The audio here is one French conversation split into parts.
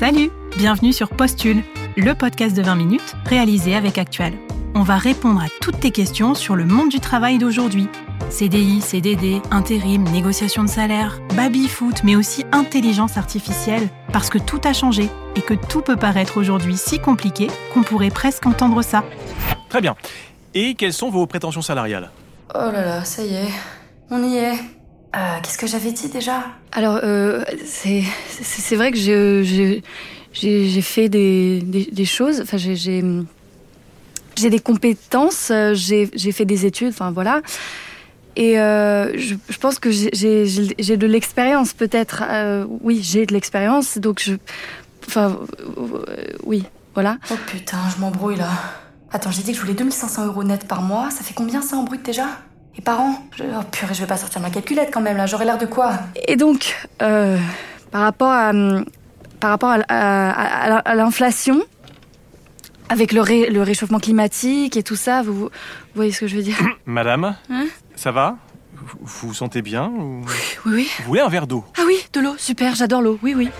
Salut, bienvenue sur Postule, le podcast de 20 minutes réalisé avec Actuel. On va répondre à toutes tes questions sur le monde du travail d'aujourd'hui. CDI, CDD, intérim, négociation de salaire, baby-foot, mais aussi intelligence artificielle, parce que tout a changé et que tout peut paraître aujourd'hui si compliqué qu'on pourrait presque entendre ça. Très bien. Et quelles sont vos prétentions salariales? Oh là là, ça y est, on y est. Euh, Qu'est-ce que j'avais dit déjà? Alors, euh, c'est vrai que j'ai fait des, des, des choses. Enfin, j'ai des compétences. euh, J'ai fait des études. Enfin, voilà. Et euh, je, je pense que j'ai- de l'expérience, peut-être. Oui, j'ai de l'expérience. Donc, je. Enfin, oui, voilà. Oh putain, je m'embrouille là. Attends, j'ai dit que je voulais 2500 euros net par mois. Ça fait combien ça en brut déjà? Et par an je... Oh purée, je vais pas sortir ma calculette quand même là. J'aurais l'air de quoi? Et donc, euh, par rapport à, par rapport à, à- à- à l'inflation, avec le, ré- le réchauffement climatique et tout ça, vous, vous voyez ce que je veux dire? Madame Hein? Ça va? Vous, vous vous sentez bien ou... Oui, oui. Vous voulez un verre d'eau? Ah oui, de l'eau, super, j'adore l'eau, oui, oui.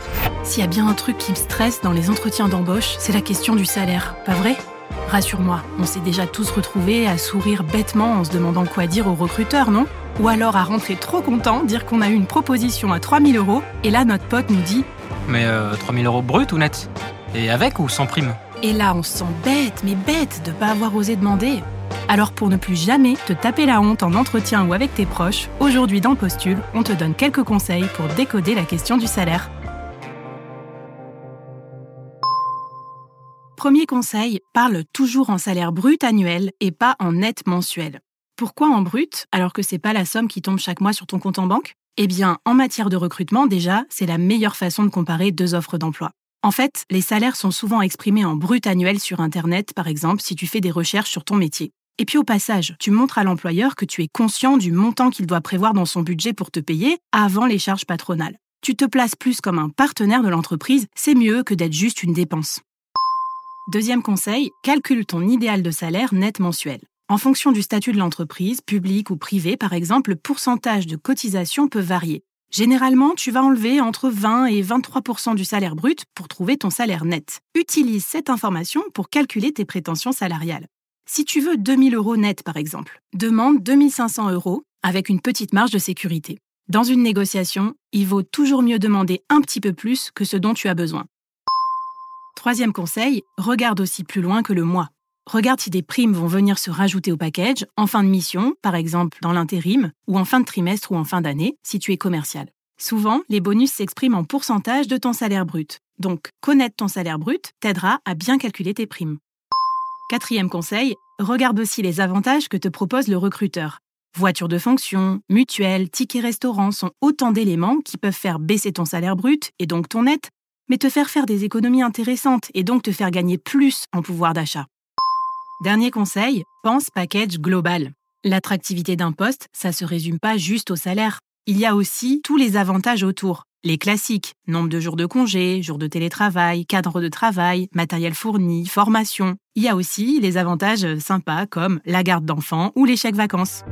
S'il y a bien un truc qui me stresse dans les entretiens d'embauche, c'est la question du salaire, pas vrai? Rassure-moi, on s'est déjà tous retrouvés à sourire bêtement en se demandant quoi dire aux recruteurs, non? Ou alors à rentrer trop content, dire qu'on a eu une proposition à 3000 euros, et là notre pote nous dit Mais euh, 3000 euros brut ou net? Et avec ou sans prime? Et là, on se sent bête, mais bête de pas avoir osé demander. Alors pour ne plus jamais te taper la honte en entretien ou avec tes proches, aujourd'hui dans Postule, on te donne quelques conseils pour décoder la question du salaire. Premier conseil, parle toujours en salaire brut annuel et pas en net mensuel. Pourquoi en brut alors que c'est pas la somme qui tombe chaque mois sur ton compte en banque? Eh bien, en matière de recrutement, déjà, c'est la meilleure façon de comparer deux offres d'emploi. En fait, les salaires sont souvent exprimés en brut annuel sur Internet, par exemple, si tu fais des recherches sur ton métier. Et puis au passage, tu montres à l'employeur que tu es conscient du montant qu'il doit prévoir dans son budget pour te payer avant les charges patronales. Tu te places plus comme un partenaire de l'entreprise, c'est mieux que d'être juste une dépense. Deuxième conseil, calcule ton idéal de salaire net mensuel. En fonction du statut de l'entreprise, publique ou privée par exemple, le pourcentage de cotisation peut varier. Généralement, tu vas enlever entre 20 et 23% du salaire brut pour trouver ton salaire net. Utilise cette information pour calculer tes prétentions salariales. Si tu veux 2000 euros net, par exemple, demande 2500 euros avec une petite marge de sécurité. Dans une négociation, il vaut toujours mieux demander un petit peu plus que ce dont tu as besoin. Troisième conseil, regarde aussi plus loin que le mois. Regarde si des primes vont venir se rajouter au package en fin de mission, par exemple dans l'intérim, ou en fin de trimestre ou en fin d'année, si tu es commercial. Souvent, les bonus s'expriment en pourcentage de ton salaire brut. Donc, connaître ton salaire brut t'aidera à bien calculer tes primes. Quatrième conseil, regarde aussi les avantages que te propose le recruteur. Voiture de fonction, mutuelle, ticket restaurant sont autant d'éléments qui peuvent faire baisser ton salaire brut et donc ton net, mais te faire faire des économies intéressantes et donc te faire gagner plus en pouvoir d'achat. Dernier conseil, pense package global. L'attractivité d'un poste, ça se résume pas juste au salaire. Il y a aussi tous les avantages autour. Les classiques, nombre de jours de congé, jours de télétravail, cadre de travail, matériel fourni, formation. Il y a aussi les avantages sympas comme la garde d'enfants ou les chèques vacances.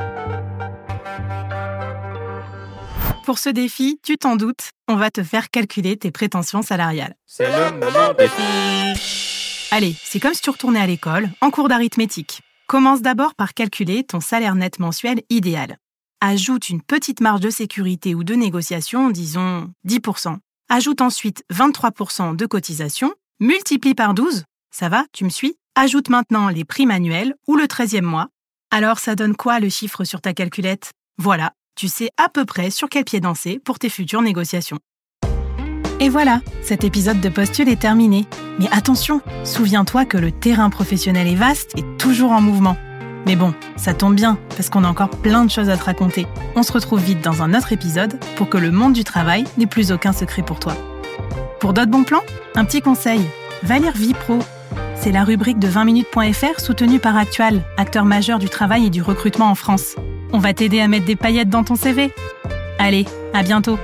Pour ce défi, tu t'en doutes, on va te faire calculer tes prétentions salariales. C'est le moment des filles Allez, c'est comme si tu retournais à l'école, en cours d'arithmétique. Commence d'abord par calculer ton salaire net mensuel idéal. Ajoute une petite marge de sécurité ou de négociation, disons 10%. Ajoute ensuite 23% de cotisation, multiplie par 12. Ça va, tu me suis? Ajoute maintenant les primes annuelles ou le 13e mois. Alors ça donne quoi le chiffre sur ta calculette? Voilà, tu sais à peu près sur quel pied danser pour tes futures négociations. Et voilà, cet épisode de Postule est terminé. Mais attention, souviens-toi que le terrain professionnel est vaste et toujours en mouvement. Mais bon, ça tombe bien, parce qu'on a encore plein de choses à te raconter. On se retrouve vite dans un autre épisode pour que le monde du travail n'ait plus aucun secret pour toi. Pour d'autres bons plans, un petit conseil. Va lire. C'est la rubrique de 20minutes.fr soutenue par Actual, acteur majeur du travail et du recrutement en France. On va t'aider à mettre des paillettes dans ton CV. Allez, à bientôt